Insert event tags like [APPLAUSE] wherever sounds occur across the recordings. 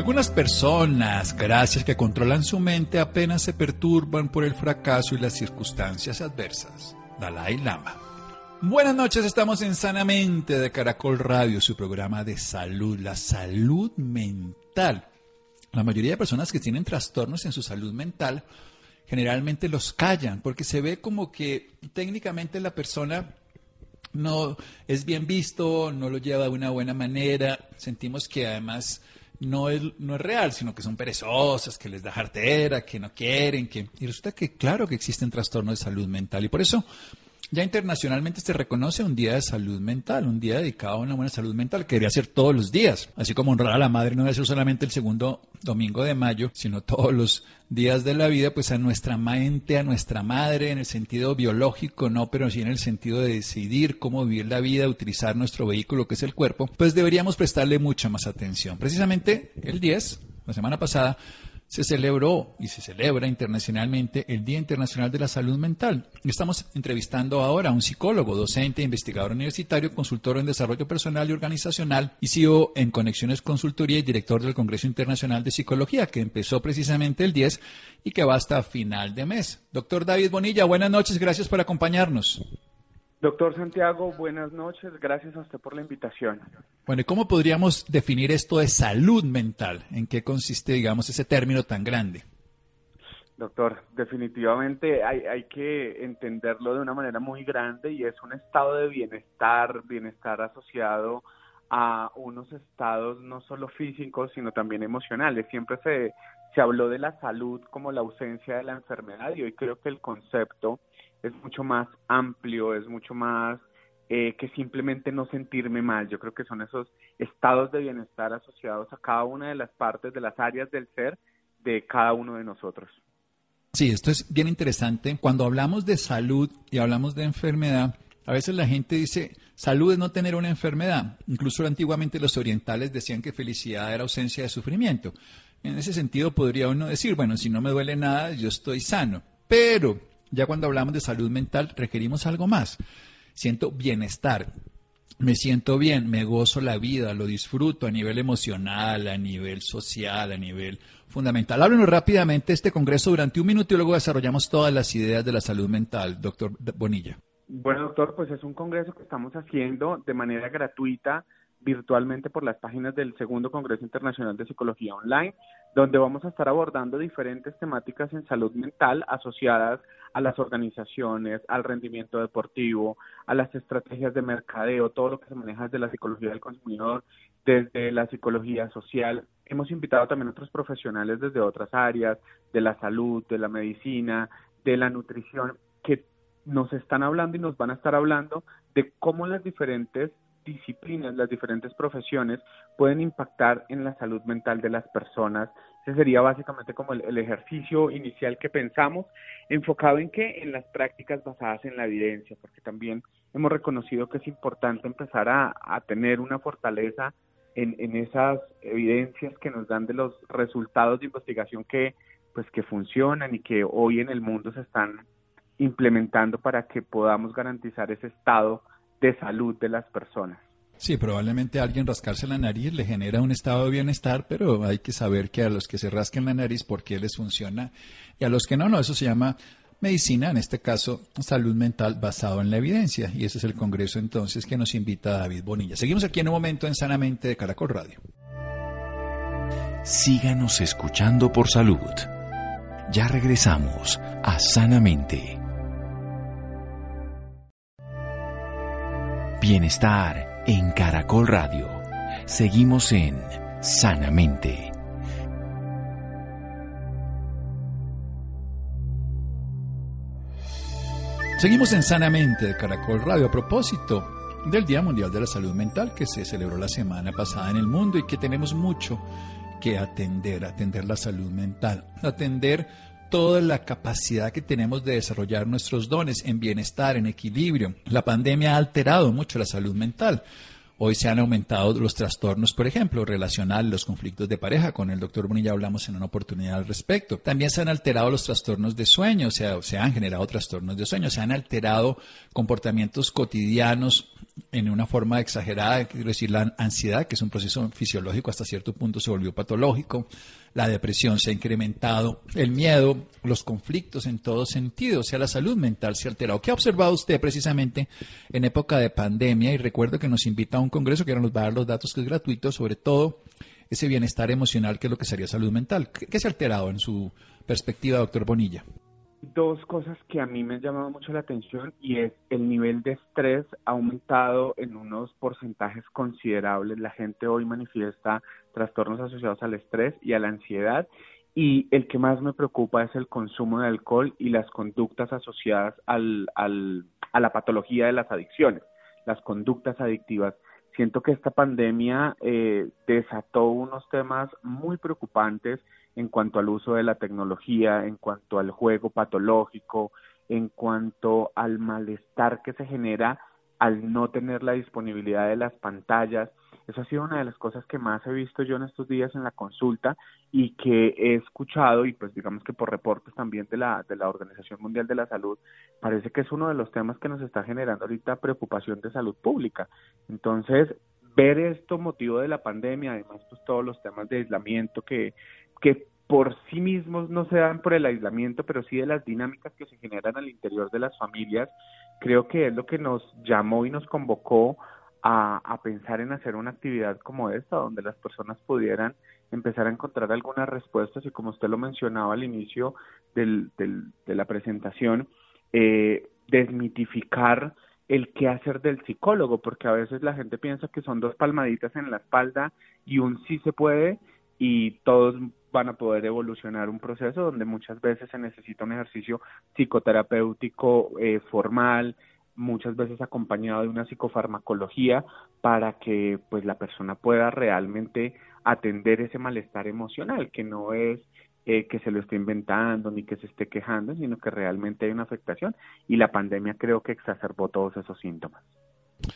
Algunas personas, gracias que controlan su mente, apenas se perturban por el fracaso y las circunstancias adversas. Dalai Lama. Buenas noches, estamos en Sanamente de Caracol Radio, su programa de salud, la salud mental. La mayoría de personas que tienen trastornos en su salud mental generalmente los callan porque se ve como que técnicamente la persona no es bien visto, no lo lleva de una buena manera, sentimos que además no es, no es real, sino que son perezosas, que les da jartera, que no quieren, que... Y resulta que claro que existen trastornos de salud mental. Y por eso ya internacionalmente se reconoce un día de salud mental, un día dedicado a una buena salud mental, que debería ser todos los días. Así como honrar a la madre no debe ser solamente el segundo domingo de mayo, sino todos los días de la vida, pues a nuestra mente, a nuestra madre, en el sentido biológico, no, pero sí en el sentido de decidir cómo vivir la vida, utilizar nuestro vehículo que es el cuerpo, pues deberíamos prestarle mucha más atención. Precisamente el 10, la semana pasada, se celebró y se celebra internacionalmente el Día Internacional de la Salud Mental. Estamos entrevistando ahora a un psicólogo, docente, investigador universitario, consultor en desarrollo personal y organizacional y CEO en Conexiones Consultoría y director del Congreso Internacional de Psicología, que empezó precisamente el 10 y que va hasta final de mes. Doctor David Bonilla, buenas noches, gracias por acompañarnos. Doctor Santiago, buenas noches. Gracias a usted por la invitación. Bueno, ¿y cómo podríamos definir esto de salud mental? ¿En qué consiste, digamos, ese término tan grande? Doctor, definitivamente hay, hay que entenderlo de una manera muy grande y es un estado de bienestar, bienestar asociado a unos estados no solo físicos, sino también emocionales. Siempre se, se habló de la salud como la ausencia de la enfermedad y hoy creo que el concepto es mucho más amplio, es mucho más eh, que simplemente no sentirme mal. Yo creo que son esos estados de bienestar asociados a cada una de las partes, de las áreas del ser de cada uno de nosotros. Sí, esto es bien interesante. Cuando hablamos de salud y hablamos de enfermedad, a veces la gente dice, salud es no tener una enfermedad. Incluso antiguamente los orientales decían que felicidad era ausencia de sufrimiento. En ese sentido podría uno decir, bueno, si no me duele nada, yo estoy sano. Pero ya cuando hablamos de salud mental requerimos algo más. Siento bienestar, me siento bien, me gozo la vida, lo disfruto a nivel emocional, a nivel social, a nivel fundamental. Háblenos rápidamente este congreso durante un minuto y luego desarrollamos todas las ideas de la salud mental, doctor Bonilla. Bueno, doctor, pues es un congreso que estamos haciendo de manera gratuita virtualmente por las páginas del Segundo Congreso Internacional de Psicología Online, donde vamos a estar abordando diferentes temáticas en salud mental asociadas a las organizaciones, al rendimiento deportivo, a las estrategias de mercadeo, todo lo que se maneja desde la psicología del consumidor, desde la psicología social. Hemos invitado también a otros profesionales desde otras áreas, de la salud, de la medicina, de la nutrición, que nos están hablando y nos van a estar hablando de cómo las diferentes disciplinas, las diferentes profesiones pueden impactar en la salud mental de las personas. Ese sería básicamente como el, ejercicio inicial que pensamos, enfocado en qué? En las prácticas basadas en la evidencia, porque también hemos reconocido que es importante empezar a, tener una fortaleza en, en, esas evidencias que nos dan de los resultados de investigación que pues que funcionan y que hoy en el mundo se están implementando para que podamos garantizar ese estado de salud de las personas. Sí, probablemente alguien rascarse la nariz le genera un estado de bienestar, pero hay que saber que a los que se rasquen la nariz, por qué les funciona, y a los que no, no, eso se llama medicina, en este caso salud mental basado en la evidencia, y ese es el congreso entonces que nos invita David Bonilla. Seguimos aquí en un momento en Sanamente de Caracol Radio. Síganos escuchando por salud. Ya regresamos a Sanamente. Bienestar en Caracol Radio. Seguimos en Sanamente. Seguimos en Sanamente de Caracol Radio a propósito del Día Mundial de la Salud Mental que se celebró la semana pasada en el mundo y que tenemos mucho que atender, atender la salud mental, atender toda la capacidad que tenemos de desarrollar nuestros dones en bienestar, en equilibrio. La pandemia ha alterado mucho la salud mental. Hoy se han aumentado los trastornos, por ejemplo, relacionales, los conflictos de pareja. Con el doctor Bonilla hablamos en una oportunidad al respecto. También se han alterado los trastornos de sueño, o sea, se han generado trastornos de sueño, se han alterado comportamientos cotidianos en una forma exagerada, quiero decir, la ansiedad, que es un proceso fisiológico hasta cierto punto, se volvió patológico la depresión se ha incrementado, el miedo, los conflictos en todo sentido, o sea, la salud mental se ha alterado. ¿Qué ha observado usted precisamente en época de pandemia? Y recuerdo que nos invita a un congreso que ahora nos va a dar los datos que es gratuito, sobre todo ese bienestar emocional que es lo que sería salud mental. ¿Qué, se ha alterado en su perspectiva, doctor Bonilla? Dos cosas que a mí me han llamado mucho la atención y es el nivel de estrés ha aumentado en unos porcentajes considerables. La gente hoy manifiesta trastornos asociados al estrés y a la ansiedad y el que más me preocupa es el consumo de alcohol y las conductas asociadas al, al, a la patología de las adicciones, las conductas adictivas. Siento que esta pandemia eh, desató unos temas muy preocupantes en cuanto al uso de la tecnología, en cuanto al juego patológico, en cuanto al malestar que se genera al no tener la disponibilidad de las pantallas. Eso ha sido una de las cosas que más he visto yo en estos días en la consulta y que he escuchado y pues digamos que por reportes también de la de la Organización Mundial de la Salud, parece que es uno de los temas que nos está generando ahorita preocupación de salud pública. Entonces, ver esto motivo de la pandemia, además pues todos los temas de aislamiento que que por sí mismos no se dan por el aislamiento, pero sí de las dinámicas que se generan al interior de las familias, creo que es lo que nos llamó y nos convocó a, a, pensar en hacer una actividad como esta, donde las personas pudieran empezar a encontrar algunas respuestas y como usted lo mencionaba al inicio del, del, de la presentación, eh, desmitificar el qué hacer del psicólogo, porque a veces la gente piensa que son dos palmaditas en la espalda y un sí se puede y todos van a poder evolucionar un proceso donde muchas veces se necesita un ejercicio psicoterapéutico eh, formal, muchas veces acompañado de una psicofarmacología para que pues la persona pueda realmente atender ese malestar emocional que no es eh, que se lo esté inventando ni que se esté quejando sino que realmente hay una afectación y la pandemia creo que exacerbó todos esos síntomas.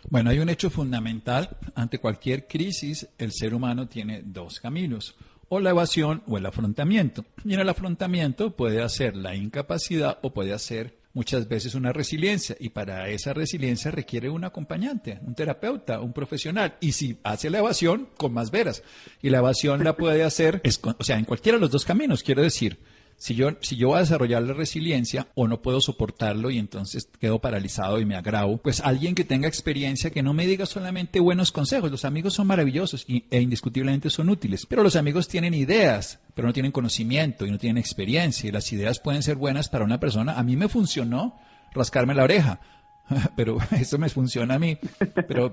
Bueno, hay un hecho fundamental. Ante cualquier crisis, el ser humano tiene dos caminos o la evasión o el afrontamiento. Y en el afrontamiento puede hacer la incapacidad o puede hacer muchas veces una resiliencia y para esa resiliencia requiere un acompañante, un terapeuta, un profesional. Y si hace la evasión, con más veras. Y la evasión la puede hacer, o sea, en cualquiera de los dos caminos, quiero decir. Si yo, si yo voy a desarrollar la resiliencia o no puedo soportarlo y entonces quedo paralizado y me agravo, pues alguien que tenga experiencia que no me diga solamente buenos consejos. Los amigos son maravillosos e indiscutiblemente son útiles, pero los amigos tienen ideas, pero no tienen conocimiento y no tienen experiencia y las ideas pueden ser buenas para una persona. A mí me funcionó rascarme la oreja, [LAUGHS] pero eso me funciona a mí. Pero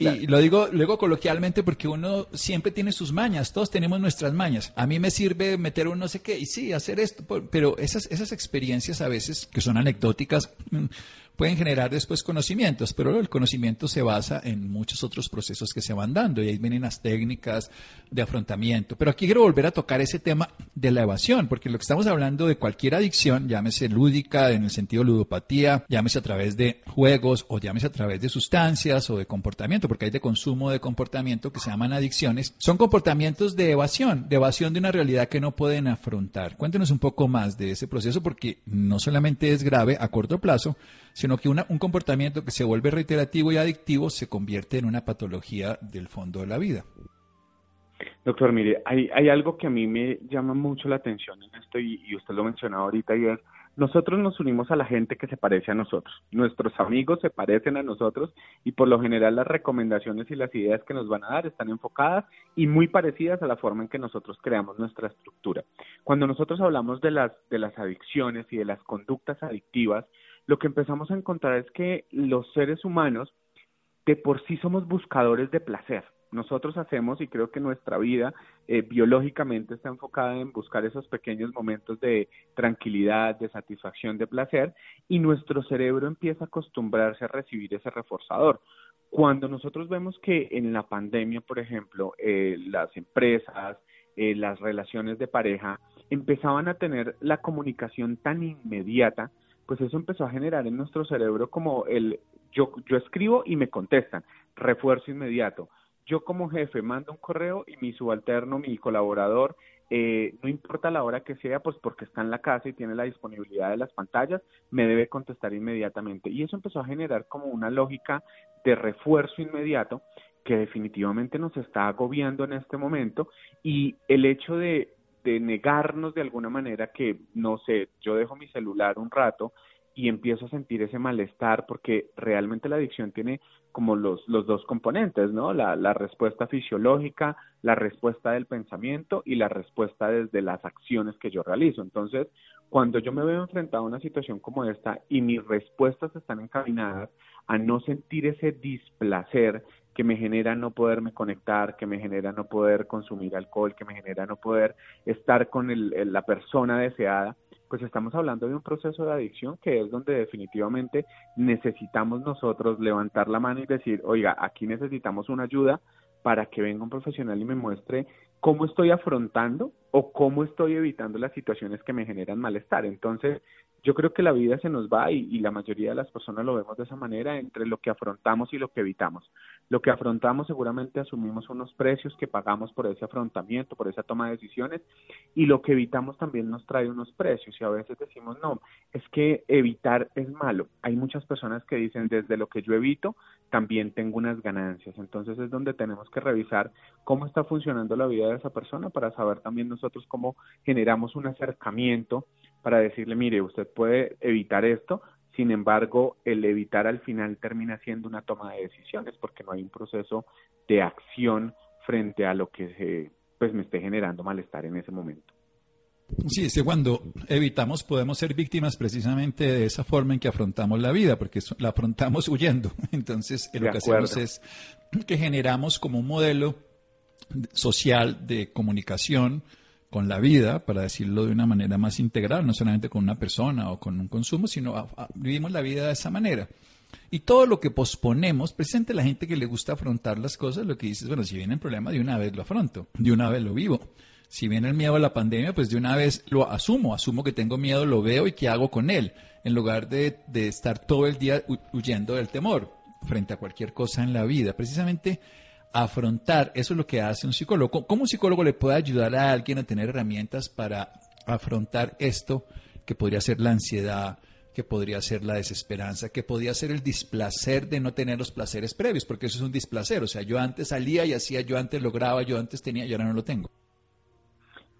y lo digo luego coloquialmente porque uno siempre tiene sus mañas, todos tenemos nuestras mañas. A mí me sirve meter un no sé qué y sí, hacer esto, pero esas, esas experiencias a veces que son anecdóticas mm, pueden generar después conocimientos, pero el conocimiento se basa en muchos otros procesos que se van dando y ahí vienen las técnicas de afrontamiento. Pero aquí quiero volver a tocar ese tema de la evasión, porque lo que estamos hablando de cualquier adicción, llámese lúdica en el sentido ludopatía, llámese a través de juegos o llámese a través de sustancias o de comportamiento, porque hay de consumo de comportamiento que se llaman adicciones, son comportamientos de evasión, de evasión de una realidad que no pueden afrontar. Cuéntenos un poco más de ese proceso porque no solamente es grave a corto plazo, sino que un comportamiento que se vuelve reiterativo y adictivo se convierte en una patología del fondo de la vida. Doctor, mire, hay, hay algo que a mí me llama mucho la atención en esto y, usted lo mencionaba ahorita y es, nosotros nos unimos a la gente que se parece a nosotros. Nuestros amigos se parecen a nosotros y por lo general las recomendaciones y las ideas que nos van a dar están enfocadas y muy parecidas a la forma en que nosotros creamos nuestra estructura. Cuando nosotros hablamos de las, de las adicciones y de las conductas adictivas, lo que empezamos a encontrar es que los seres humanos de por sí somos buscadores de placer. Nosotros hacemos, y creo que nuestra vida eh, biológicamente está enfocada en buscar esos pequeños momentos de tranquilidad, de satisfacción, de placer, y nuestro cerebro empieza a acostumbrarse a recibir ese reforzador. Cuando nosotros vemos que en la pandemia, por ejemplo, eh, las empresas, eh, las relaciones de pareja empezaban a tener la comunicación tan inmediata, pues eso empezó a generar en nuestro cerebro como el yo, yo escribo y me contestan, refuerzo inmediato. Yo como jefe mando un correo y mi subalterno, mi colaborador, eh, no importa la hora que sea, pues porque está en la casa y tiene la disponibilidad de las pantallas, me debe contestar inmediatamente. Y eso empezó a generar como una lógica de refuerzo inmediato que definitivamente nos está agobiando en este momento y el hecho de, de negarnos de alguna manera que, no sé, yo dejo mi celular un rato y empiezo a sentir ese malestar porque realmente la adicción tiene como los, los dos componentes, ¿no? La, la respuesta fisiológica, la respuesta del pensamiento y la respuesta desde las acciones que yo realizo. Entonces, cuando yo me veo enfrentado a una situación como esta y mis respuestas están encaminadas a no sentir ese displacer que me genera no poderme conectar, que me genera no poder consumir alcohol, que me genera no poder estar con el, la persona deseada, pues estamos hablando de un proceso de adicción que es donde definitivamente necesitamos nosotros levantar la mano y decir, oiga, aquí necesitamos una ayuda para que venga un profesional y me muestre cómo estoy afrontando o cómo estoy evitando las situaciones que me generan malestar. Entonces, yo creo que la vida se nos va y, la mayoría de las personas lo vemos de esa manera entre lo que afrontamos y lo que evitamos. Lo que afrontamos seguramente asumimos unos precios que pagamos por ese afrontamiento, por esa toma de decisiones y lo que evitamos también nos trae unos precios y a veces decimos no, es que evitar es malo. Hay muchas personas que dicen desde lo que yo evito también tengo unas ganancias. Entonces es donde tenemos que revisar cómo está funcionando la vida de esa persona para saber también nosotros cómo generamos un acercamiento para decirle, mire, usted puede evitar esto, sin embargo, el evitar al final termina siendo una toma de decisiones porque no hay un proceso de acción frente a lo que pues me esté generando malestar en ese momento. Sí, es que cuando evitamos podemos ser víctimas precisamente de esa forma en que afrontamos la vida, porque la afrontamos [LAUGHS] huyendo. Entonces, lo que hacemos es que generamos como un modelo social de comunicación con la vida, para decirlo de una manera más integral, no solamente con una persona o con un consumo, sino vivimos la vida de esa manera. Y todo lo que posponemos, presente la gente que le gusta afrontar las cosas, lo que dice es, bueno, si viene el problema, de una vez lo afronto, de una vez lo vivo. Si viene el miedo a la pandemia, pues de una vez lo asumo, asumo que tengo miedo, lo veo y qué hago con él, en lugar de, de estar todo el día huyendo del temor frente a cualquier cosa en la vida. Precisamente afrontar, eso es lo que hace un psicólogo. ¿Cómo un psicólogo le puede ayudar a alguien a tener herramientas para afrontar esto que podría ser la ansiedad, que podría ser la desesperanza, que podría ser el displacer de no tener los placeres previos, porque eso es un displacer. O sea, yo antes salía y hacía, yo antes lograba, yo antes tenía y ahora no lo tengo.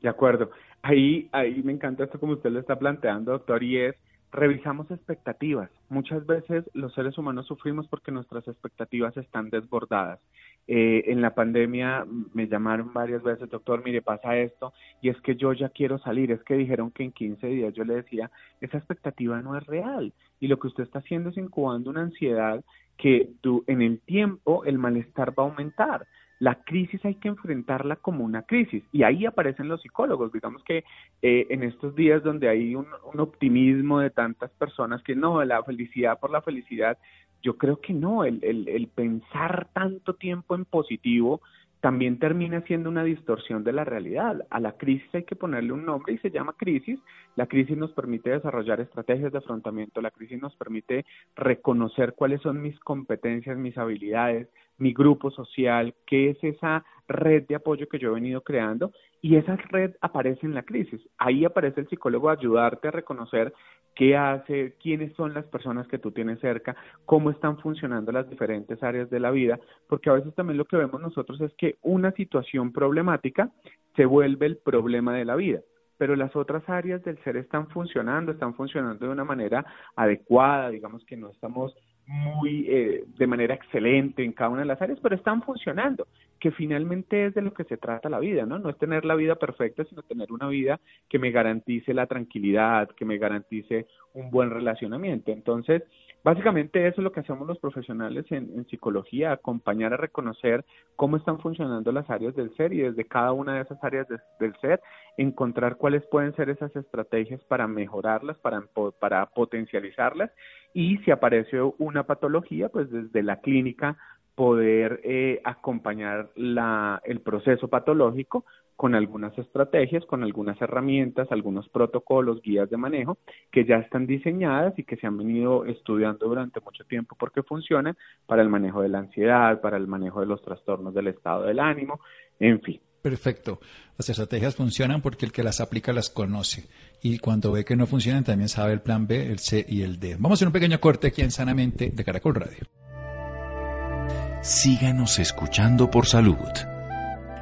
De acuerdo. Ahí, ahí me encanta esto como usted lo está planteando, doctor, y es revisamos expectativas. Muchas veces los seres humanos sufrimos porque nuestras expectativas están desbordadas. Eh, en la pandemia me llamaron varias veces, doctor, mire, pasa esto, y es que yo ya quiero salir, es que dijeron que en 15 días yo le decía, esa expectativa no es real, y lo que usted está haciendo es incubando una ansiedad que tú, en el tiempo el malestar va a aumentar la crisis hay que enfrentarla como una crisis y ahí aparecen los psicólogos. Digamos que eh, en estos días donde hay un, optimismo de tantas personas que no, la felicidad por la felicidad, yo creo que no, el, el, el pensar tanto tiempo en positivo también termina siendo una distorsión de la realidad. A la crisis hay que ponerle un nombre y se llama crisis. La crisis nos permite desarrollar estrategias de afrontamiento, la crisis nos permite reconocer cuáles son mis competencias, mis habilidades, mi grupo social, qué es esa red de apoyo que yo he venido creando y esa red aparece en la crisis. Ahí aparece el psicólogo ayudarte a reconocer qué hace, quiénes son las personas que tú tienes cerca, cómo están funcionando las diferentes áreas de la vida, porque a veces también lo que vemos nosotros es que una situación problemática se vuelve el problema de la vida pero las otras áreas del ser están funcionando, están funcionando de una manera adecuada, digamos que no estamos muy eh, de manera excelente en cada una de las áreas, pero están funcionando, que finalmente es de lo que se trata la vida, ¿no? No es tener la vida perfecta, sino tener una vida que me garantice la tranquilidad, que me garantice un buen relacionamiento. Entonces, básicamente eso es lo que hacemos los profesionales en, psicología, acompañar a reconocer cómo están funcionando las áreas del ser y desde cada una de esas áreas del ser encontrar cuáles pueden ser esas estrategias para mejorarlas, para, para potencializarlas. Y si aparece una patología, pues desde la clínica poder eh, acompañar la, el proceso patológico con algunas estrategias, con algunas herramientas, algunos protocolos, guías de manejo que ya están diseñadas y que se han venido estudiando durante mucho tiempo porque funcionan para el manejo de la ansiedad, para el manejo de los trastornos del estado del ánimo, en fin. Perfecto. Las estrategias funcionan porque el que las aplica las conoce. Y cuando ve que no funcionan, también sabe el plan B, el C y el D. Vamos a hacer un pequeño corte aquí en Sanamente de Caracol Radio. Síganos escuchando por salud.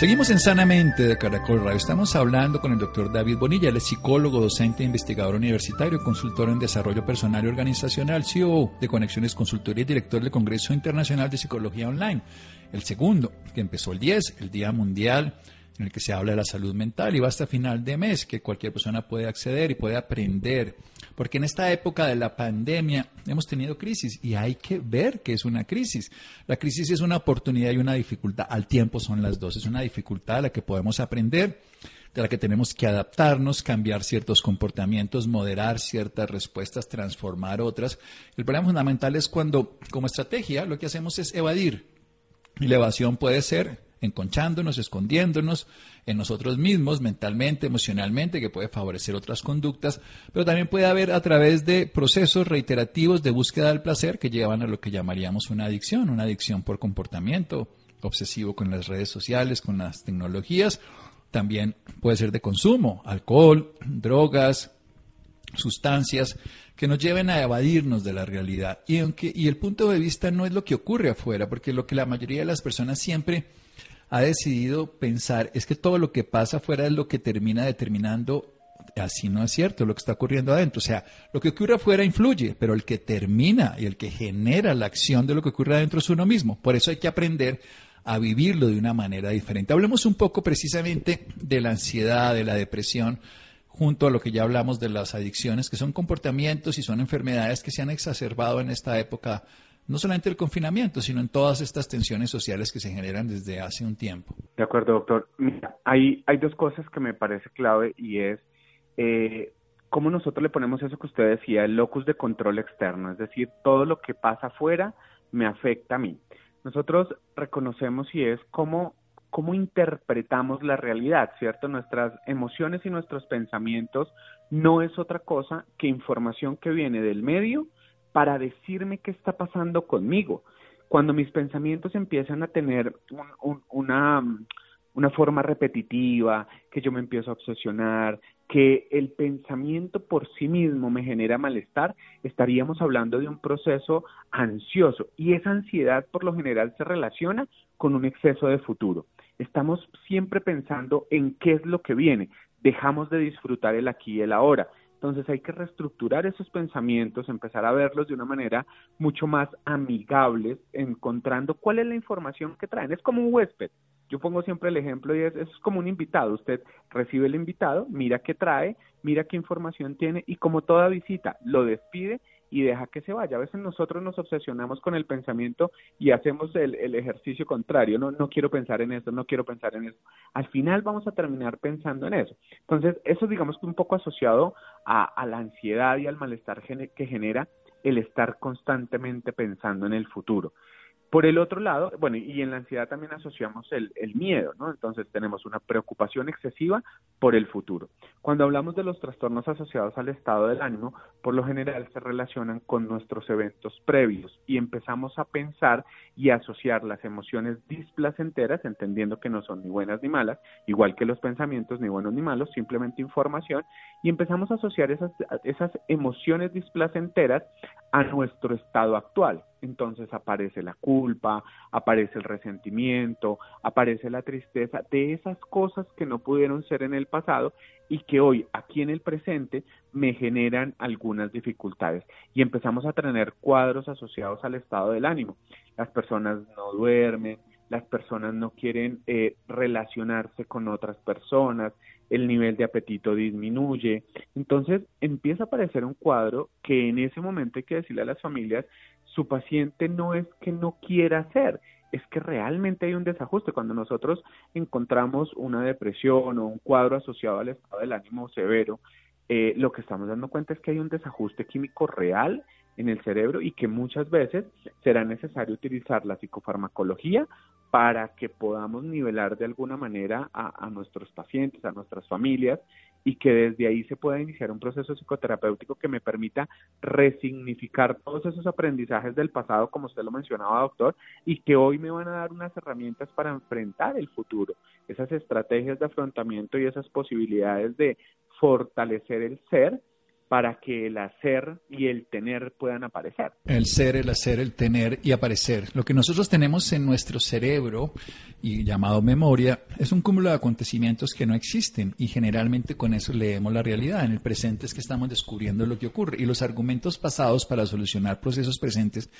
Seguimos en Sanamente de Caracol Radio. Estamos hablando con el doctor David Bonilla, es psicólogo, docente, investigador universitario, consultor en desarrollo personal y organizacional, CEO de Conexiones Consultoría y director del Congreso Internacional de Psicología Online. El segundo, que empezó el 10, el Día Mundial en el que se habla de la salud mental y va hasta final de mes, que cualquier persona puede acceder y puede aprender. Porque en esta época de la pandemia hemos tenido crisis y hay que ver que es una crisis. La crisis es una oportunidad y una dificultad. Al tiempo son las dos. Es una dificultad a la que podemos aprender de la que tenemos que adaptarnos, cambiar ciertos comportamientos, moderar ciertas respuestas, transformar otras. El problema fundamental es cuando, como estrategia, lo que hacemos es evadir. Y la evasión puede ser enconchándonos, escondiéndonos en nosotros mismos, mentalmente, emocionalmente, que puede favorecer otras conductas, pero también puede haber a través de procesos reiterativos de búsqueda del placer que llevan a lo que llamaríamos una adicción, una adicción por comportamiento obsesivo con las redes sociales, con las tecnologías. También puede ser de consumo, alcohol, drogas, sustancias que nos lleven a evadirnos de la realidad. Y, aunque, y el punto de vista no es lo que ocurre afuera, porque lo que la mayoría de las personas siempre ha decidido pensar es que todo lo que pasa afuera es lo que termina determinando así no es cierto lo que está ocurriendo adentro. O sea, lo que ocurre afuera influye, pero el que termina y el que genera la acción de lo que ocurre adentro es uno mismo. Por eso hay que aprender a vivirlo de una manera diferente. Hablemos un poco precisamente de la ansiedad, de la depresión, junto a lo que ya hablamos de las adicciones, que son comportamientos y son enfermedades que se han exacerbado en esta época no solamente el confinamiento, sino en todas estas tensiones sociales que se generan desde hace un tiempo. De acuerdo, doctor. Mira, hay, hay dos cosas que me parece clave y es eh, cómo nosotros le ponemos eso que usted decía, el locus de control externo, es decir, todo lo que pasa afuera me afecta a mí. Nosotros reconocemos y es cómo, cómo interpretamos la realidad, ¿cierto? Nuestras emociones y nuestros pensamientos no es otra cosa que información que viene del medio, para decirme qué está pasando conmigo. Cuando mis pensamientos empiezan a tener una, una forma repetitiva, que yo me empiezo a obsesionar, que el pensamiento por sí mismo me genera malestar, estaríamos hablando de un proceso ansioso y esa ansiedad por lo general se relaciona con un exceso de futuro. Estamos siempre pensando en qué es lo que viene, dejamos de disfrutar el aquí y el ahora. Entonces hay que reestructurar esos pensamientos, empezar a verlos de una manera mucho más amigable, encontrando cuál es la información que traen. Es como un huésped. Yo pongo siempre el ejemplo y es, es como un invitado. Usted recibe el invitado, mira qué trae, mira qué información tiene y como toda visita lo despide y deja que se vaya. A veces nosotros nos obsesionamos con el pensamiento y hacemos el, ejercicio contrario. No, no quiero pensar en eso, no quiero pensar en eso. Al final vamos a terminar pensando en eso. Entonces, eso digamos que un poco asociado a, a la ansiedad y al malestar que genera el estar constantemente pensando en el futuro. Por el otro lado, bueno, y en la ansiedad también asociamos el, miedo, ¿no? Entonces tenemos una preocupación excesiva por el futuro. Cuando hablamos de los trastornos asociados al estado del ánimo, por lo general se relacionan con nuestros eventos previos y empezamos a pensar y asociar las emociones displacenteras, entendiendo que no son ni buenas ni malas, igual que los pensamientos ni buenos ni malos, simplemente información, y empezamos a asociar esas, esas emociones displacenteras a nuestro estado actual. Entonces aparece la culpa, aparece el resentimiento, aparece la tristeza de esas cosas que no pudieron ser en el pasado y que hoy aquí en el presente me generan algunas dificultades. Y empezamos a tener cuadros asociados al estado del ánimo. Las personas no duermen, las personas no quieren eh, relacionarse con otras personas, el nivel de apetito disminuye. Entonces empieza a aparecer un cuadro que en ese momento hay que decirle a las familias, su paciente no es que no quiera hacer, es que realmente hay un desajuste. Cuando nosotros encontramos una depresión o un cuadro asociado al estado del ánimo severo, eh, lo que estamos dando cuenta es que hay un desajuste químico real en el cerebro y que muchas veces será necesario utilizar la psicofarmacología para que podamos nivelar de alguna manera a, nuestros pacientes, a nuestras familias y que desde ahí se pueda iniciar un proceso psicoterapéutico que me permita resignificar todos esos aprendizajes del pasado, como usted lo mencionaba, doctor, y que hoy me van a dar unas herramientas para enfrentar el futuro, esas estrategias de afrontamiento y esas posibilidades de fortalecer el ser para que el hacer y el tener puedan aparecer. El ser, el hacer, el tener y aparecer. Lo que nosotros tenemos en nuestro cerebro y llamado memoria es un cúmulo de acontecimientos que no existen y generalmente con eso leemos la realidad. En el presente es que estamos descubriendo lo que ocurre y los argumentos pasados para solucionar procesos presentes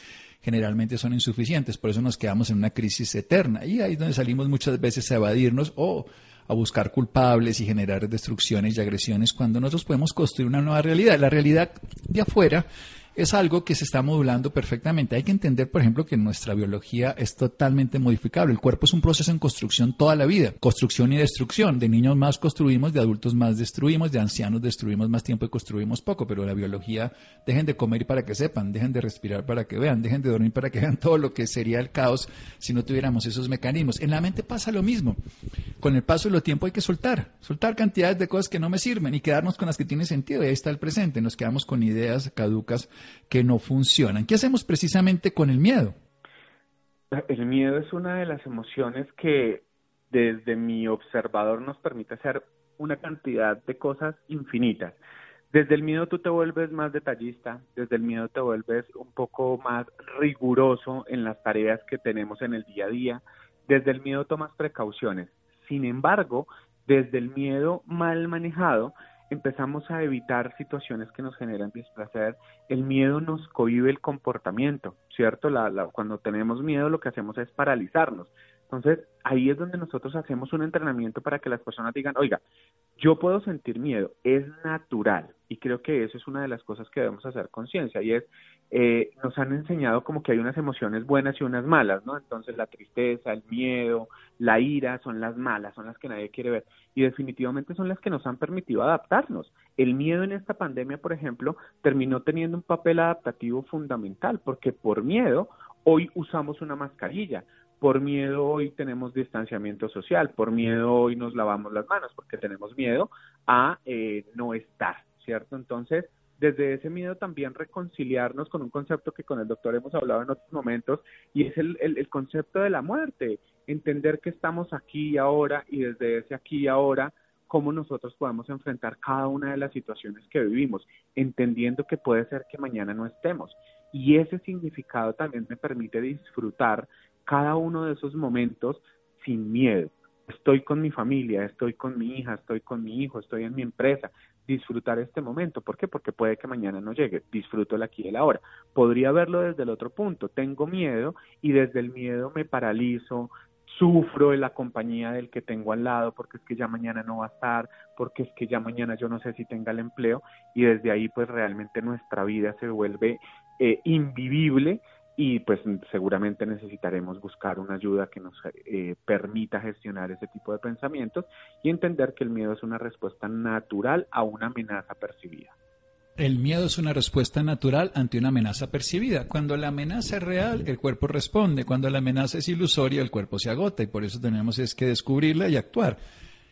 generalmente son insuficientes. Por eso nos quedamos en una crisis eterna y ahí es donde salimos muchas veces a evadirnos o a buscar culpables y generar destrucciones y agresiones cuando nosotros podemos construir una nueva realidad. La realidad de afuera es algo que se está modulando perfectamente. Hay que entender, por ejemplo, que nuestra biología es totalmente modificable. El cuerpo es un proceso en construcción toda la vida, construcción y destrucción. De niños más construimos, de adultos más destruimos, de ancianos destruimos más tiempo y construimos poco, pero la biología, dejen de comer para que sepan, dejen de respirar para que vean, dejen de dormir para que vean todo lo que sería el caos si no tuviéramos esos mecanismos. En la mente pasa lo mismo. Con el paso del tiempo hay que soltar, soltar cantidades de cosas que no me sirven y quedarnos con las que tienen sentido. Y ahí está el presente. Nos quedamos con ideas caducas que no funcionan. ¿Qué hacemos precisamente con el miedo? El miedo es una de las emociones que desde mi observador nos permite hacer una cantidad de cosas infinitas. Desde el miedo tú te vuelves más detallista, desde el miedo te vuelves un poco más riguroso en las tareas que tenemos en el día a día, desde el miedo tomas precauciones. Sin embargo, desde el miedo mal manejado, empezamos a evitar situaciones que nos generan displacer. El miedo nos cohibe el comportamiento, ¿cierto? cuando tenemos miedo lo que hacemos es paralizarnos. Entonces, ahí es donde nosotros hacemos un entrenamiento para que las personas digan, oiga, yo puedo sentir miedo, es natural. Y creo que eso es una de las cosas que debemos hacer conciencia y es, eh, nos han enseñado como que hay unas emociones buenas y unas malas, ¿no? Entonces la tristeza, el miedo, la ira son las malas, son las que nadie quiere ver y definitivamente son las que nos han permitido adaptarnos. El miedo en esta pandemia, por ejemplo, terminó teniendo un papel adaptativo fundamental porque por miedo hoy usamos una mascarilla, por miedo hoy tenemos distanciamiento social, por miedo hoy nos lavamos las manos, porque tenemos miedo a eh, no estar, ¿cierto? Entonces, desde ese miedo también reconciliarnos con un concepto que con el doctor hemos hablado en otros momentos, y es el, el, concepto de la muerte, entender que estamos aquí y ahora, y desde ese aquí y ahora, cómo nosotros podemos enfrentar cada una de las situaciones que vivimos, entendiendo que puede ser que mañana no estemos. Y ese significado también me permite disfrutar cada uno de esos momentos sin miedo. Estoy con mi familia, estoy con mi hija, estoy con mi hijo, estoy en mi empresa. Disfrutar este momento. ¿Por qué? Porque puede que mañana no llegue. Disfruto el aquí y el ahora. Podría verlo desde el otro punto. Tengo miedo y desde el miedo me paralizo, sufro en la compañía del que tengo al lado porque es que ya mañana no va a estar, porque es que ya mañana yo no sé si tenga el empleo y desde ahí pues realmente nuestra vida se vuelve eh, invivible y pues seguramente necesitaremos buscar una ayuda que nos eh, permita gestionar ese tipo de pensamientos y entender que el miedo es una respuesta natural a una amenaza percibida. El miedo es una respuesta natural ante una amenaza percibida. Cuando la amenaza es real, el cuerpo responde. Cuando la amenaza es ilusoria, el cuerpo se agota y por eso tenemos es que descubrirla y actuar.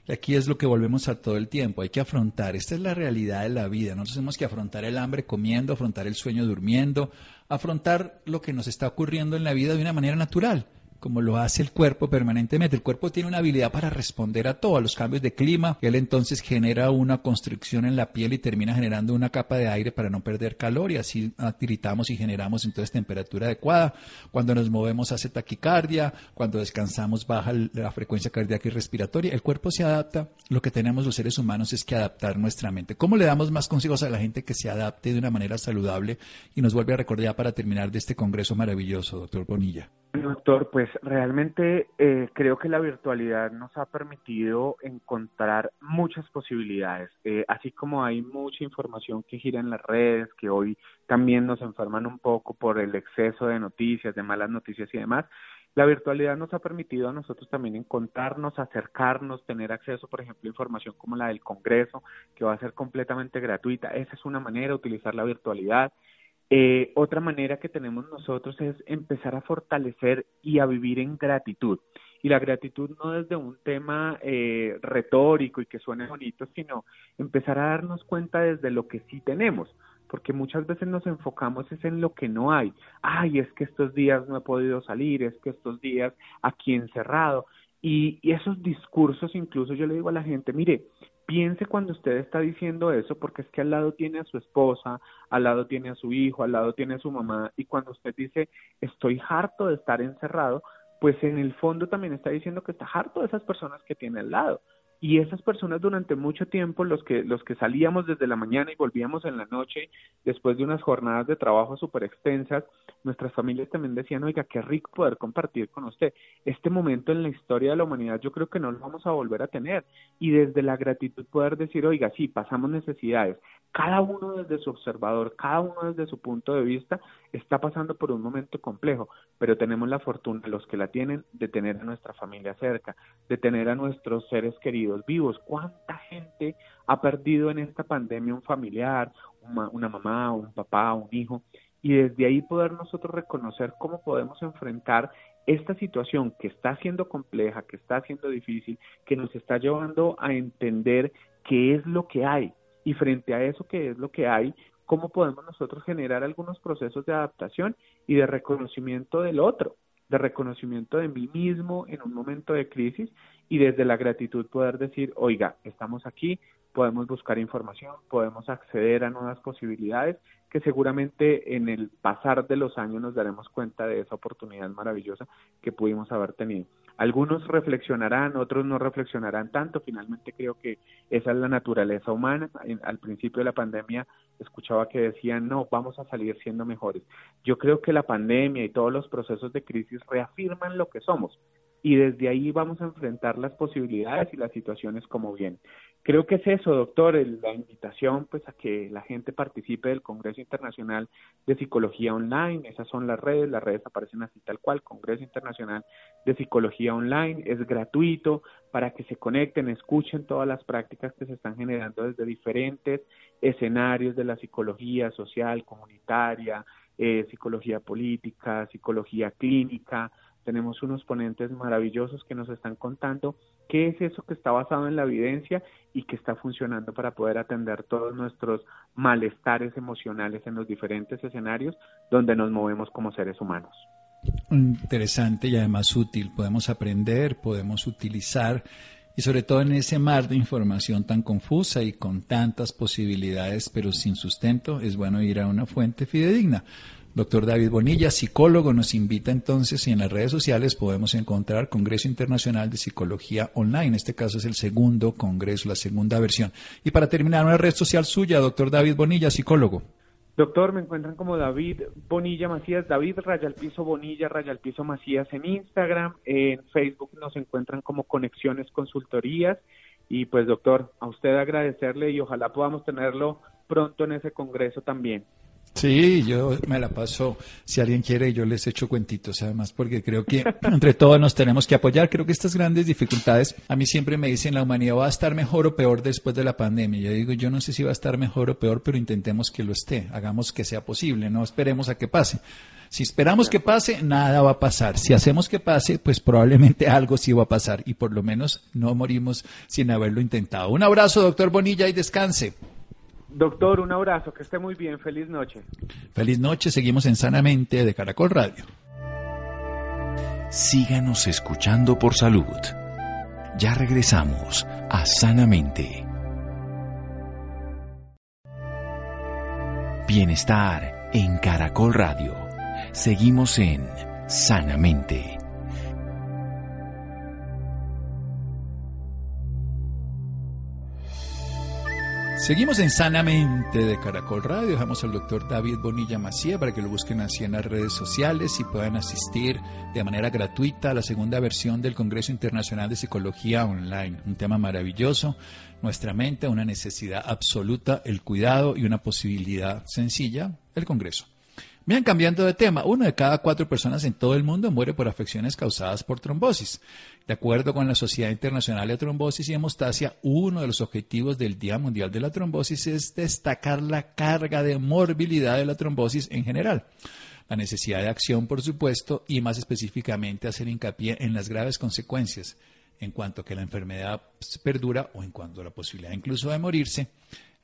Y aquí es lo que volvemos a todo el tiempo. Hay que afrontar. Esta es la realidad de la vida. Nosotros tenemos que afrontar el hambre comiendo, afrontar el sueño durmiendo, afrontar lo que nos está ocurriendo en la vida de una manera natural como lo hace el cuerpo permanentemente. El cuerpo tiene una habilidad para responder a todo, a los cambios de clima. Él entonces genera una constricción en la piel y termina generando una capa de aire para no perder calor y así tiritamos y generamos entonces temperatura adecuada. Cuando nos movemos hace taquicardia, cuando descansamos baja la frecuencia cardíaca y respiratoria. El cuerpo se adapta. Lo que tenemos los seres humanos es que adaptar nuestra mente. ¿Cómo le damos más consejos a la gente que se adapte de una manera saludable? Y nos vuelve a recordar para terminar de este congreso maravilloso, doctor Bonilla. Doctor, pues realmente eh, creo que la virtualidad nos ha permitido encontrar muchas posibilidades, eh, así como hay mucha información que gira en las redes, que hoy también nos enferman un poco por el exceso de noticias, de malas noticias y demás. La virtualidad nos ha permitido a nosotros también encontrarnos, acercarnos, tener acceso, por ejemplo, a información como la del Congreso, que va a ser completamente gratuita. Esa es una manera de utilizar la virtualidad. Eh, otra manera que tenemos nosotros es empezar a fortalecer y a vivir en gratitud. Y la gratitud no desde un tema eh, retórico y que suene bonito, sino empezar a darnos cuenta desde lo que sí tenemos, porque muchas veces nos enfocamos es en lo que no hay. Ay, es que estos días no he podido salir, es que estos días aquí encerrado. Y, y esos discursos, incluso yo le digo a la gente, mire, piense cuando usted está diciendo eso, porque es que al lado tiene a su esposa, al lado tiene a su hijo, al lado tiene a su mamá, y cuando usted dice, estoy harto de estar encerrado, pues en el fondo también está diciendo que está harto de esas personas que tiene al lado y esas personas durante mucho tiempo, los que, los que salíamos desde la mañana y volvíamos en la noche, después de unas jornadas de trabajo súper extensas, nuestras familias también decían, oiga, qué rico poder compartir con usted. Este momento en la historia de la humanidad yo creo que no lo vamos a volver a tener. Y desde la gratitud poder decir, oiga, sí, pasamos necesidades. Cada uno desde su observador, cada uno desde su punto de vista, está pasando por un momento complejo, pero tenemos la fortuna, los que la tienen, de tener a nuestra familia cerca, de tener a nuestros seres queridos vivos. ¿Cuánta gente ha perdido en esta pandemia un familiar, una, una mamá, un papá, un hijo? Y desde ahí poder nosotros reconocer cómo podemos enfrentar esta situación que está siendo compleja, que está siendo difícil, que nos está llevando a entender qué es lo que hay. Y frente a eso que es lo que hay, cómo podemos nosotros generar algunos procesos de adaptación y de reconocimiento del otro, de reconocimiento de mí mismo en un momento de crisis y desde la gratitud poder decir, oiga, estamos aquí, podemos buscar información, podemos acceder a nuevas posibilidades que seguramente en el pasar de los años nos daremos cuenta de esa oportunidad maravillosa que pudimos haber tenido. Algunos reflexionarán, otros no reflexionarán tanto. Finalmente creo que esa es la naturaleza humana. al principio de la pandemia escuchaba que decían, no, vamos a salir siendo mejores. Yo creo que la pandemia y todos los procesos de crisis reafirman lo que somos y desde ahí vamos a enfrentar las posibilidades y las situaciones como bien. Creo que es eso, doctor, la invitación pues a que la gente participe del Congreso Internacional de Psicología Online, esas son las redes, las redes aparecen así tal cual, Congreso Internacional de Psicología Online, es gratuito para que se conecten, escuchen todas las prácticas que se están generando desde diferentes escenarios de la psicología social, comunitaria, eh, psicología política, psicología clínica, tenemos unos ponentes maravillosos que nos están contando qué es eso que está basado en la evidencia y que está funcionando para poder atender todos nuestros malestares emocionales en los diferentes escenarios donde nos movemos como seres humanos. Interesante y además útil. Podemos aprender, podemos utilizar y sobre todo en ese mar de información tan confusa y con tantas posibilidades pero sin sustento, es bueno ir a una fuente fidedigna. Doctor David Bonilla, psicólogo, nos invita entonces y en las redes sociales podemos encontrar Congreso Internacional de Psicología Online. En este caso es el segundo congreso, la segunda versión. Y para terminar, una red social suya, doctor David Bonilla, psicólogo. Doctor, me encuentran como David Bonilla Macías, David Raya Piso Bonilla, Raya Piso Macías en Instagram, en Facebook nos encuentran como Conexiones Consultorías y pues doctor, a usted agradecerle y ojalá podamos tenerlo pronto en ese congreso también. Sí, yo me la paso, si alguien quiere, yo les echo cuentitos, además, porque creo que [LAUGHS] entre todos nos tenemos que apoyar. Creo que estas grandes dificultades, a mí siempre me dicen, la humanidad va a estar mejor o peor después de la pandemia. Yo digo, yo no sé si va a estar mejor o peor, pero intentemos que lo esté, hagamos que sea posible, no esperemos a que pase. Si esperamos que pase, nada va a pasar. Si hacemos que pase, pues probablemente [LAUGHS] algo sí va a pasar y por lo menos no morimos sin haberlo intentado. Un abrazo, doctor Bonilla, y descanse. Doctor, un abrazo, que esté muy bien, feliz noche. Feliz noche, seguimos en Sanamente de Caracol Radio. Síganos escuchando por salud. Ya regresamos a Sanamente. Bienestar en Caracol Radio. Seguimos en Sanamente. Seguimos en Sanamente de Caracol Radio. Dejamos al doctor David Bonilla Macía para que lo busquen así en las redes sociales y puedan asistir de manera gratuita a la segunda versión del Congreso Internacional de Psicología Online. Un tema maravilloso. Nuestra mente, una necesidad absoluta, el cuidado y una posibilidad sencilla, el Congreso. Bien, cambiando de tema, uno de cada cuatro personas en todo el mundo muere por afecciones causadas por trombosis. De acuerdo con la Sociedad Internacional de Trombosis y Hemostasia, uno de los objetivos del Día Mundial de la Trombosis es destacar la carga de morbilidad de la trombosis en general. La necesidad de acción, por supuesto, y más específicamente hacer hincapié en las graves consecuencias en cuanto que la enfermedad perdura o en cuanto a la posibilidad incluso de morirse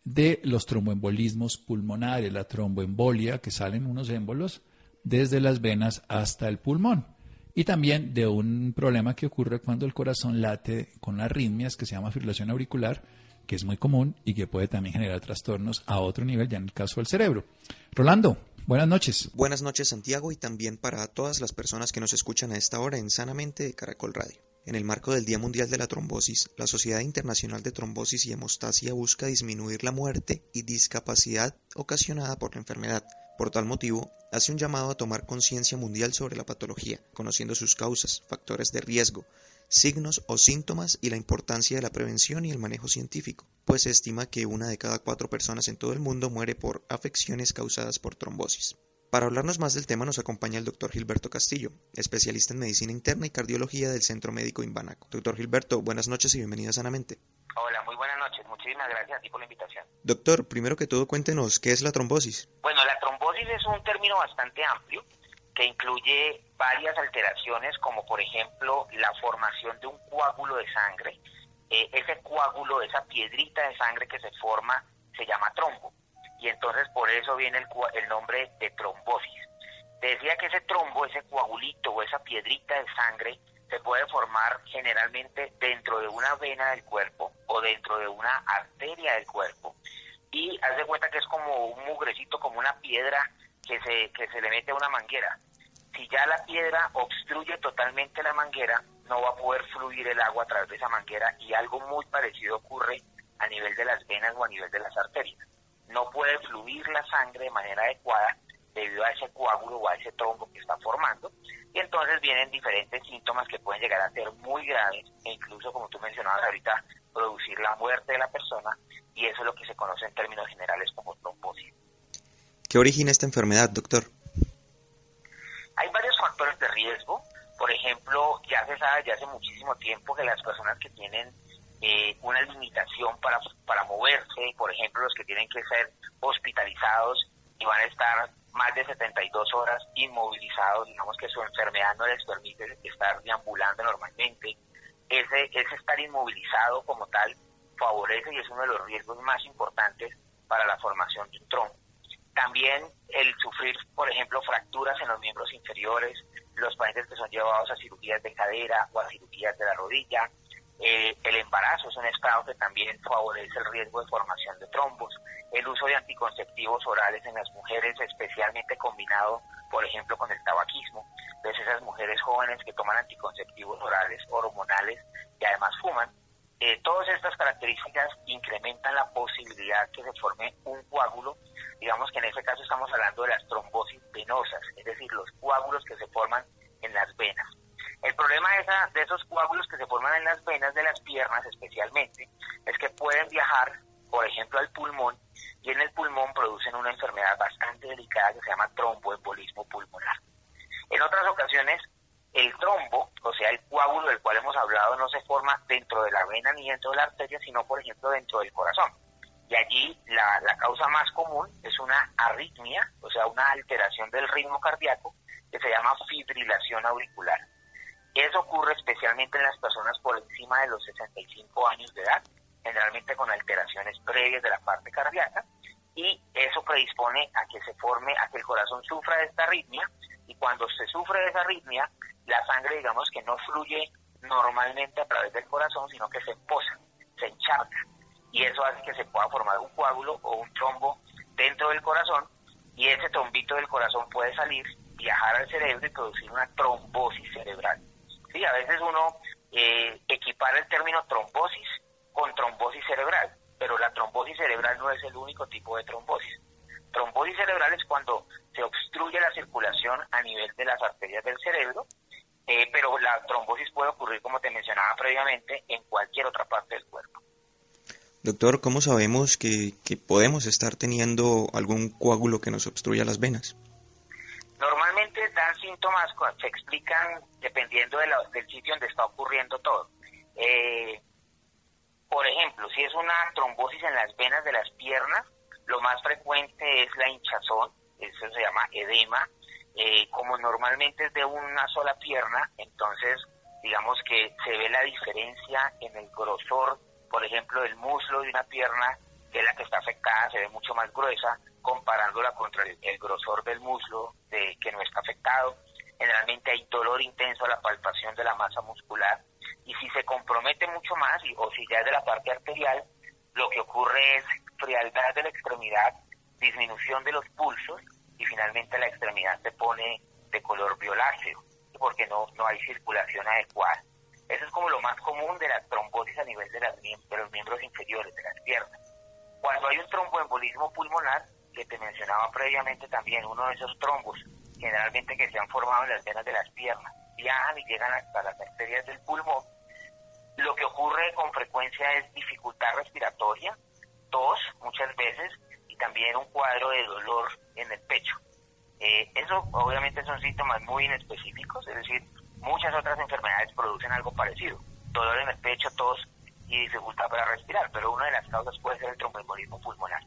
de los tromboembolismos pulmonares, la tromboembolia, que salen unos émbolos desde las venas hasta el pulmón. Y también de un problema que ocurre cuando el corazón late con arritmias, que se llama fibrilación auricular, que es muy común y que puede también generar trastornos a otro nivel, ya en el caso del cerebro. Rolando, buenas noches. Buenas noches, Santiago, y también para todas las personas que nos escuchan a esta hora en Sanamente de Caracol Radio. En el marco del Día Mundial de la Trombosis, la Sociedad Internacional de Trombosis y Hemostasia busca disminuir la muerte y discapacidad ocasionada por la enfermedad. Por tal motivo, hace un llamado a tomar conciencia mundial sobre la patología, conociendo sus causas, factores de riesgo, signos o síntomas y la importancia de la prevención y el manejo científico, pues se estima que una de cada cuatro personas en todo el mundo muere por afecciones causadas por trombosis. Para hablarnos más del tema nos acompaña el doctor Gilberto Castillo, especialista en medicina interna y cardiología del Centro Médico Imbanaco. Doctor Gilberto, buenas noches y bienvenido a Sanamente. Hola, muy buenas noches. Muchísimas gracias a ti por la invitación. Doctor, primero que todo cuéntenos, ¿qué es la trombosis? Bueno, la trombosis es un término bastante amplio que incluye varias alteraciones como por ejemplo la formación de un coágulo de sangre. Eh, ese coágulo, esa piedrita de sangre que se forma se llama trombo y entonces por eso viene el, el nombre de trombosis. Decía que ese trombo, ese coagulito o esa piedrita de sangre se puede formar generalmente dentro de una vena del cuerpo o dentro de una arteria del cuerpo. Y haz de cuenta que es como un mugrecito, como una piedra que se, que se le mete a una manguera. Si ya la piedra obstruye totalmente la manguera, no va a poder fluir el agua a través de esa manguera y algo muy parecido ocurre a nivel de las venas o a nivel de las arterias no puede fluir la sangre de manera adecuada debido a ese coágulo o a ese trombo que está formando. Y entonces vienen diferentes síntomas que pueden llegar a ser muy graves e incluso, como tú mencionabas ahorita, producir la muerte de la persona. Y eso es lo que se conoce en términos generales como trombosis. ¿Qué origina esta enfermedad, doctor? Hay varios factores de riesgo. Por ejemplo, ya se sabe ya hace muchísimo tiempo que las personas que tienen eh, una limitación para, para moverse, por ejemplo, los que tienen que ser hospitalizados y van a estar más de 72 horas inmovilizados, digamos que su enfermedad no les permite estar deambulando normalmente. Ese, ese estar inmovilizado como tal favorece y es uno de los riesgos más importantes para la formación de un trombo. También el sufrir, por ejemplo, fracturas en los miembros inferiores, los pacientes que son llevados a cirugías de cadera o a cirugías de la rodilla, eh, el embarazo es un estado que también favorece el riesgo de formación de trombos. El uso de anticonceptivos orales en las mujeres, especialmente combinado, por ejemplo, con el tabaquismo. Entonces, esas mujeres jóvenes que toman anticonceptivos orales, hormonales y además fuman, eh, todas estas características incrementan la posibilidad que se forme un coágulo. Digamos que en ese caso estamos hablando de las trombosis venosas, es decir, los coágulos que se forman en las venas. El problema de, esos coágulos que se forman en las venas de las piernas especialmente es que pueden viajar, por ejemplo, al pulmón y en el pulmón producen una enfermedad bastante delicada que se llama tromboembolismo pulmonar. En otras ocasiones, el trombo, o sea, el coágulo del cual hemos hablado, no se forma dentro de la vena ni dentro de la arteria, sino, por ejemplo, dentro del corazón. Y allí la causa más común es una arritmia, o sea, una alteración del ritmo cardíaco que se llama fibrilación auricular. Eso ocurre especialmente en las personas por encima de los 65 años de edad, generalmente con alteraciones previas de la parte cardíaca, y eso predispone a que se forme, a que el corazón sufra de esta arritmia, y cuando se sufre de esa arritmia, la sangre, digamos que no fluye normalmente a través del corazón, sino que se emposa, se encharca, y eso hace que se pueda formar un coágulo o un trombo dentro del corazón, y ese trombito del corazón puede salir, viajar al cerebro y producir una trombosis cerebral. Sí, a veces uno eh, equipara el término trombosis con trombosis cerebral, pero la trombosis cerebral no es el único tipo de trombosis. Trombosis cerebral es cuando se obstruye la circulación a nivel de las arterias del cerebro, eh, pero la trombosis puede ocurrir, como te mencionaba previamente, en cualquier otra parte del cuerpo. Doctor, ¿cómo sabemos que, podemos estar teniendo algún coágulo que nos obstruya las venas? Normalmente dan síntomas, se explican dependiendo del sitio donde está ocurriendo todo. Eh, por ejemplo, si es una trombosis en las venas de las piernas, lo más frecuente es la hinchazón, eso se llama edema. Eh, como normalmente es de una sola pierna, entonces digamos que se ve la diferencia en el grosor por ejemplo, el muslo de una pierna, es la que está afectada, se ve mucho más gruesa comparándola contra el, grosor del muslo de, que no está afectado. Generalmente hay dolor intenso a la palpación de la masa muscular y si se compromete mucho más o si ya es de la parte arterial, lo que ocurre es frialdad de la extremidad, disminución de los pulsos y finalmente la extremidad se pone de color violáceo porque no, no hay circulación adecuada. Eso es como lo más común de la trombosis a nivel de, los miembros inferiores, de las piernas. Cuando hay un tromboembolismo pulmonar, que te mencionaba previamente también, uno de esos trombos, generalmente que se han formado en las venas de las piernas, viajan y llegan hasta las arterias del pulmón, lo que ocurre con frecuencia es dificultad respiratoria, tos muchas veces y también un cuadro de dolor en el pecho. Eh, eso obviamente son síntomas muy inespecíficos, es decir, Muchas otras enfermedades producen algo parecido, dolor en el pecho, tos y dificultad para respirar, pero una de las causas puede ser el tromboembolismo pulmonar.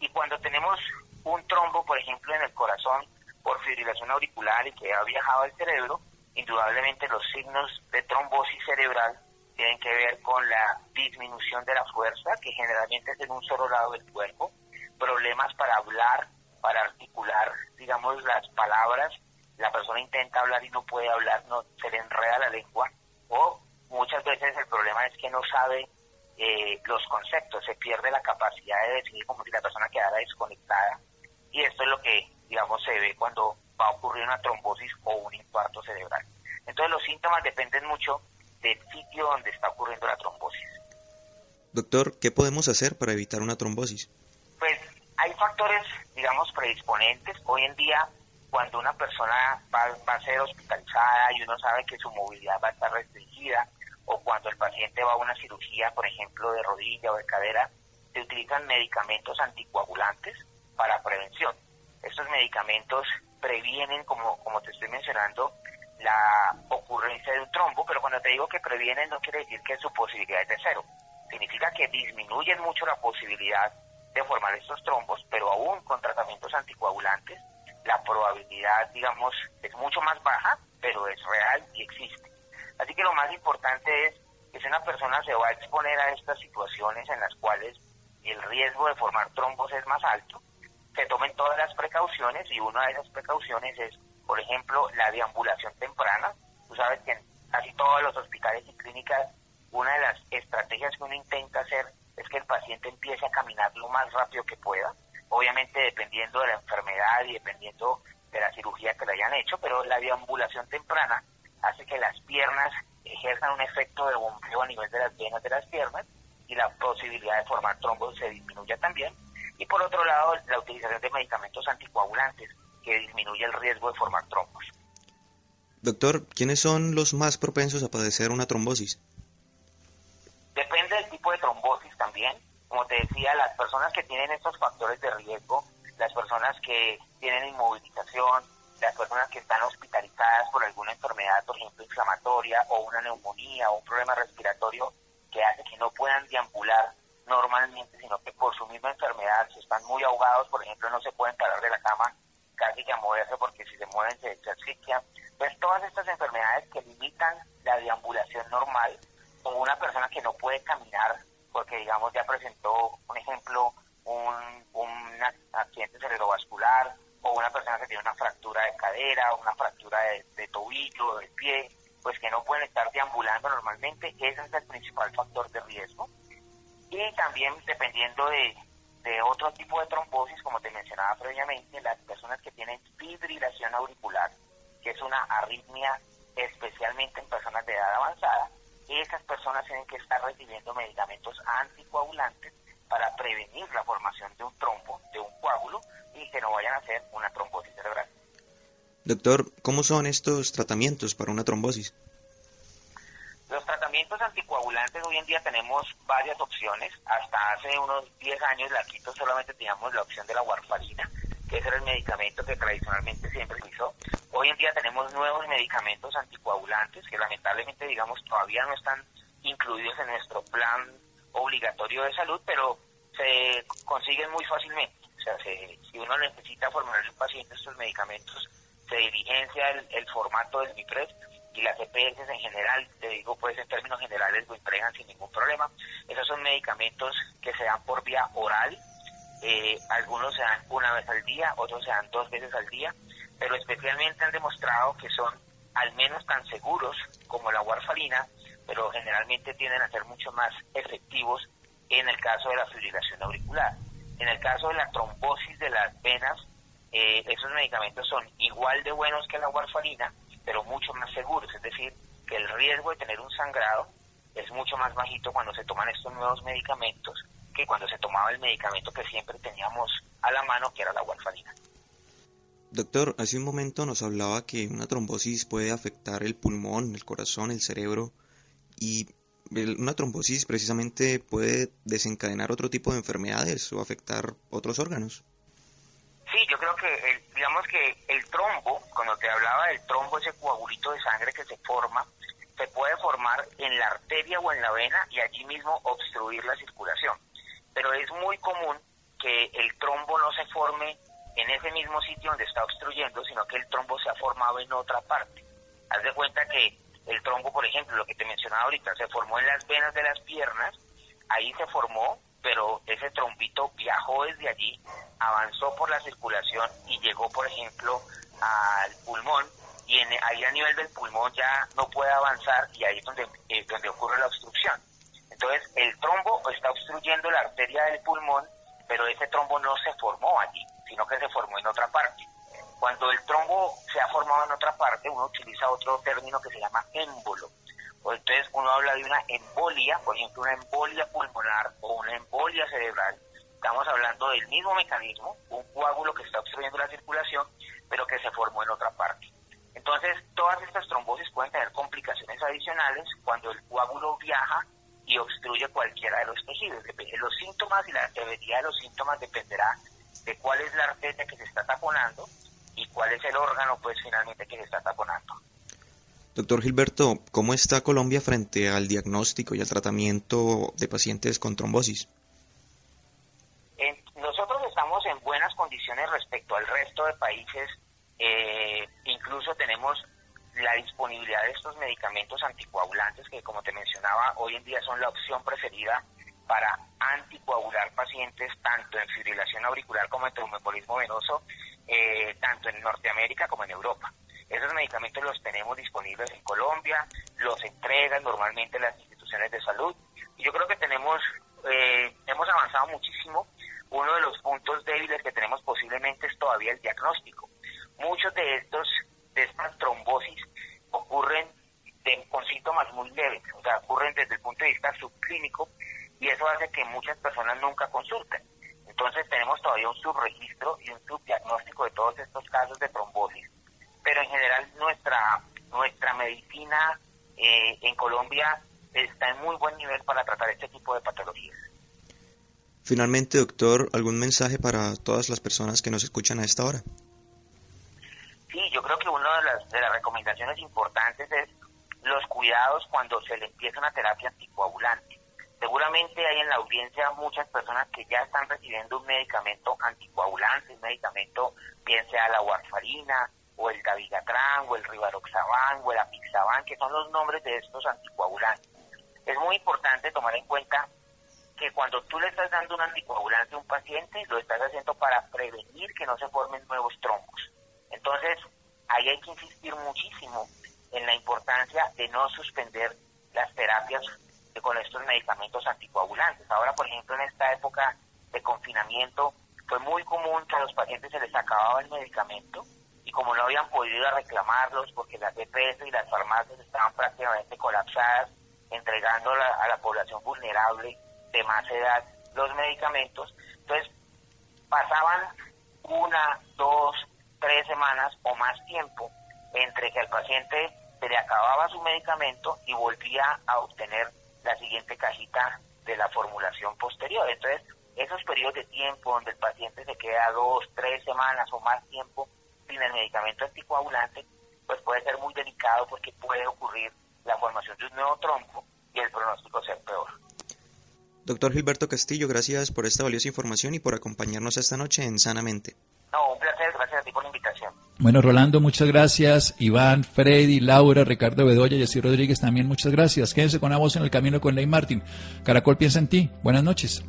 Y cuando tenemos un trombo, por ejemplo, en el corazón por fibrilación auricular y que ha viajado al cerebro, indudablemente los signos de trombosis cerebral tienen que ver con la disminución de la fuerza, que generalmente es en un solo lado del cuerpo, problemas para hablar, para articular, digamos, las palabras la persona intenta hablar y no puede hablar, no se le enreda la lengua, o muchas veces el problema es que no sabe eh, los conceptos, se pierde la capacidad de definir como si la persona quedara desconectada. Y esto es lo que, digamos, se ve cuando va a ocurrir una trombosis o un infarto cerebral. Entonces los síntomas dependen mucho del sitio donde está ocurriendo la trombosis. Doctor, ¿qué podemos hacer para evitar una trombosis? Pues hay factores, digamos, predisponentes. Hoy en día cuando una persona va, a ser hospitalizada y uno sabe que su movilidad va a estar restringida, o cuando el paciente va a una cirugía, por ejemplo, de rodilla o de cadera, se utilizan medicamentos anticoagulantes para prevención. Estos medicamentos previenen, como, te estoy mencionando, la ocurrencia de un trombo, pero cuando te digo que previenen no quiere decir que su posibilidad es de cero. Significa que disminuyen mucho la posibilidad de formar estos trombos, pero aún con tratamientos anticoagulantes la probabilidad, digamos, es mucho más baja, pero es real y existe. Así que lo más importante es que si una persona se va a exponer a estas situaciones en las cuales el riesgo de formar trombos es más alto, se tomen todas las precauciones y una de esas precauciones es, por ejemplo, la deambulación temprana. Tú sabes que en casi todos los hospitales y clínicas una de las estrategias que uno intenta hacer es que el paciente empiece a caminar lo más rápido que pueda obviamente dependiendo de la enfermedad y dependiendo de la cirugía que le hayan hecho, pero la deambulación temprana hace que las piernas ejerzan un efecto de bombeo a nivel de las venas de las piernas y la posibilidad de formar trombos se disminuye también. Y por otro lado, la utilización de medicamentos anticoagulantes que disminuye el riesgo de formar trombos. Doctor, ¿quiénes son los más propensos a padecer una trombosis? Depende del tipo de trombosis también como te decía, las personas que tienen estos factores de riesgo, las personas que tienen inmovilización, las personas que están hospitalizadas por alguna enfermedad, por ejemplo, inflamatoria o una neumonía o un problema respiratorio que hace que no puedan deambular normalmente, sino que por su misma enfermedad, si están muy ahogados, por ejemplo, no se pueden parar de la cama casi que a moverse porque si se mueven se, se asfixian. Pues todas estas enfermedades que limitan la deambulación normal, o una persona que no puede caminar porque digamos ya presentó, un ejemplo, un, un accidente cerebrovascular o una persona que tiene una fractura de cadera una fractura de, tobillo o de pie, pues que no pueden estar deambulando normalmente, ese es el principal factor de riesgo. Y también dependiendo de, de otro tipo de trombosis, como te mencionaba previamente, las personas que tienen fibrilación auricular, que es una arritmia especialmente en personas de edad avanzada, esas personas tienen que estar recibiendo medicamentos anticoagulantes para prevenir la formación de un trombo, de un coágulo, y que no vayan a hacer una trombosis cerebral. Doctor, ¿cómo son estos tratamientos para una trombosis? Los tratamientos anticoagulantes hoy en día tenemos varias opciones. Hasta hace unos 10 años la Quito solamente teníamos la opción de la warfarina, que ese era el medicamento que tradicionalmente siempre se hizo. Hoy en día tenemos nuevos medicamentos anticoagulantes que lamentablemente, digamos, todavía no están incluidos en nuestro plan obligatorio de salud, pero se consiguen muy fácilmente. Sea, si uno necesita formarle un paciente estos medicamentos, se diligencia el, formato del MIPRES y las EPS en general, te digo pues en términos generales lo entregan sin ningún problema. Esos son medicamentos que se dan por vía oral, eh, algunos se dan una vez al día, otros se dan dos veces al día, pero especialmente han demostrado que son al menos tan seguros como la warfarina, pero generalmente tienden a ser mucho más efectivos en el caso de la fibrilación auricular. En el caso de la trombosis de las venas, eh, esos medicamentos son igual de buenos que la warfarina, pero mucho más seguros, es decir, que el riesgo de tener un sangrado es mucho más bajito cuando se toman estos nuevos medicamentos que cuando se tomaba el medicamento que siempre teníamos a la mano, que era la warfarina. Doctor, hace un momento nos hablaba que una trombosis puede afectar el pulmón, el corazón, el cerebro y una trombosis precisamente puede desencadenar otro tipo de enfermedades o afectar otros órganos. Sí, yo creo que digamos que el trombo, cuando te hablaba del trombo, ese coagulito de sangre que se forma, se puede formar en la arteria o en la vena y allí mismo obstruir la circulación. Pero es muy común que el trombo no se forme en ese mismo sitio donde está obstruyendo, sino que el trombo se ha formado en otra parte. Haz de cuenta que el trombo, por ejemplo, lo que te mencionaba ahorita, se formó en las venas de las piernas, ahí se formó, pero ese trombito viajó desde allí, avanzó por la circulación y llegó, por ejemplo, al pulmón, y en, ahí a nivel del pulmón ya no puede avanzar y ahí es donde, donde ocurre la obstrucción. Entonces, el trombo está obstruyendo la arteria del pulmón, pero ese trombo no se formó allí, sino que se formó en otra parte. Cuando el trombo se ha formado en otra parte, uno utiliza otro término que se llama émbolo. Entonces uno habla de una embolia, por ejemplo, una embolia pulmonar o una embolia cerebral. Estamos hablando del mismo mecanismo, un coágulo que está obstruyendo la circulación, pero que se formó en otra parte. Entonces, todas estas trombosis pueden tener complicaciones adicionales cuando el coágulo viaja y obstruye cualquiera de los tejidos. Los síntomas y la severidad de los síntomas dependerá de cuál es la arteria que se está taponando y cuál es el órgano, pues finalmente que se está taponando. Doctor Gilberto, ¿cómo está Colombia frente al diagnóstico y al tratamiento de pacientes con trombosis? nosotros estamos en buenas condiciones respecto al resto de países. Eh, incluso tenemos la disponibilidad de estos medicamentos anticoagulantes que, como te mencionaba, hoy en día son la opción preferida para anticoagular pacientes tanto en fibrilación auricular como en tromboembolismo venoso, eh, tanto en Norteamérica como en Europa. Esos medicamentos los tenemos disponibles en Colombia, los entregan normalmente las instituciones de salud. Y yo creo que tenemos, eh, hemos avanzado muchísimo. Uno de los puntos débiles que tenemos posiblemente es todavía el diagnóstico. Muchos de estos, de estas trombosis ocurren con síntomas muy leves, o sea, ocurren desde el punto de vista subclínico y eso hace que muchas personas nunca consulten. Entonces tenemos todavía un subregistro y un subdiagnóstico de todos estos casos de trombosis, pero en general nuestra, nuestra medicina eh, en Colombia está en muy buen nivel para tratar este tipo de patologías. Finalmente, doctor, ¿algún mensaje para todas las personas que nos escuchan a esta hora? Sí, yo creo que una de las, de las recomendaciones importantes es los cuidados cuando se le empieza una terapia anticoagulante. Seguramente hay en la audiencia muchas personas que ya están recibiendo un medicamento anticoagulante, un medicamento bien sea la warfarina o el dabigatran o el rivaroxaban o el apixaban, que son los nombres de estos anticoagulantes. Es muy importante tomar en cuenta que cuando tú le estás dando un anticoagulante a un paciente, lo estás haciendo para prevenir que no se formen nuevos trombos. Entonces, ahí hay que insistir muchísimo en la importancia de no suspender las terapias medicamentos anticoagulantes. Ahora, por ejemplo, en esta época de confinamiento, fue muy común que a los pacientes se les acababa el medicamento y como no habían podido reclamarlos porque las EPS y las farmacias estaban prácticamente colapsadas, entregando a la población vulnerable de más edad los medicamentos. Entonces, pasaban una, dos, tres semanas o más tiempo entre que al paciente se le acababa su medicamento y volvía a obtener la siguiente cajita de la formulación posterior. Entonces, esos periodos de tiempo donde el paciente se queda dos, tres semanas o más tiempo sin el medicamento anticoagulante, pues puede ser muy delicado porque puede ocurrir la formación de un nuevo tronco y el pronóstico ser peor. Doctor Gilberto Castillo, gracias por esta valiosa información y por acompañarnos esta noche en Sanamente. No, un placer, gracias a ti por la invitación. Bueno, Rolando, muchas gracias. Iván, Freddy, Laura, Ricardo Bedoya y Rodríguez también muchas gracias. Quédense con la voz en el camino con Ley Martín. Caracol piensa en ti. Buenas noches.